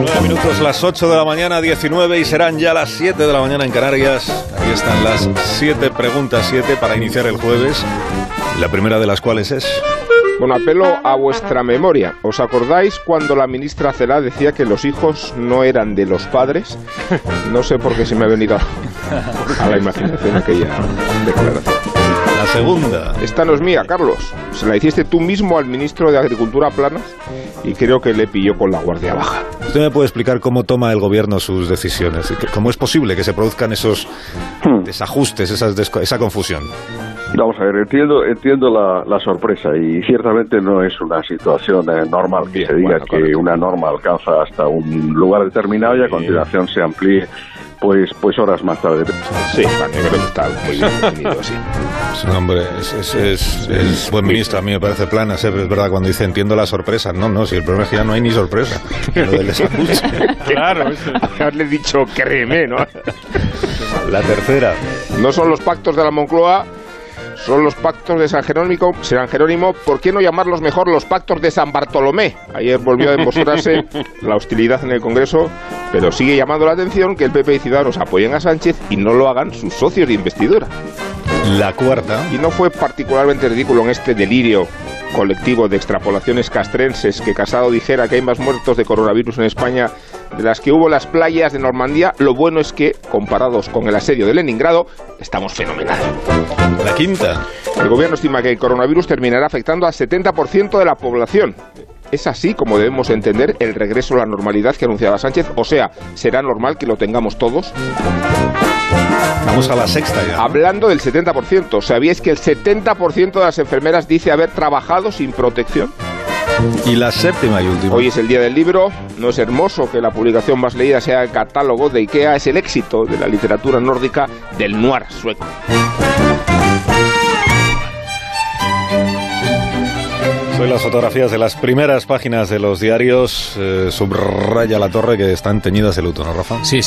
9 minutos, las 8 de la mañana, 19 y serán ya las 7 de la mañana en Canarias. Aquí están las 7 preguntas 7 para iniciar el jueves, la primera de las cuales es... Bueno, apelo a vuestra memoria. ¿Os acordáis cuando la ministra Cela decía que los hijos no eran de los padres? No sé por qué se me ha venido a, a la imaginación aquella declaración. Segunda. Esta no es mía, Carlos. Se la hiciste tú mismo al ministro de Agricultura Planas y creo que le pilló con la guardia baja. ¿Usted me puede explicar cómo toma el gobierno sus decisiones? ¿Cómo es posible que se produzcan esos desajustes, esas esa confusión? Vamos a ver, entiendo, entiendo la, la sorpresa y ciertamente no es una situación eh, normal que Bien, se diga bueno, que correcto. una norma alcanza hasta un lugar determinado y a continuación se amplíe pues, pues horas más tarde. Sí, también creo que está muy bien definido así. Es un hombre, es, es, es- es buen ministro, a mí me parece plana, es verdad, cuando dice entiendo la sorpresa. No, no, si el problema es que ya no hay ni sorpresa. Lo del. Claro, haberle dicho créeme, ¿no? La tercera. No son los pactos de la Moncloa, son los pactos de San Jerónimo, San Jerónimo, ¿por qué no llamarlos mejor los pactos de San Bartolomé? Ayer volvió a demostrarse la hostilidad en el Congreso, pero sigue llamando la atención que el PP y Ciudadanos apoyen a Sánchez y no lo hagan sus socios de investidura. La cuarta. Y no fue particularmente ridículo en este delirio colectivo de extrapolaciones castrenses que Casado dijera que hay más muertos de coronavirus en España de las que hubo en las playas de Normandía. Lo bueno es que, comparados con el asedio de Leningrado, estamos fenomenal. La quinta. El gobierno estima que el coronavirus terminará afectando al 70% de la población. Es así como debemos entender el regreso a la normalidad que anunciaba Sánchez. O sea, ¿será normal que lo tengamos todos? Vamos a la sexta ya. Hablando del 70%, ¿sabíais que el 70% de las enfermeras dice haber trabajado sin protección? Y la séptima y última. Hoy es el día del libro. No es hermoso que la publicación más leída sea el catálogo de IKEA. Es el éxito de la literatura nórdica del noir sueco. Soy las fotografías de las primeras páginas de los diarios. eh, subraya la torre que están teñidas de luto, ¿no, Rafa? Sí, sí.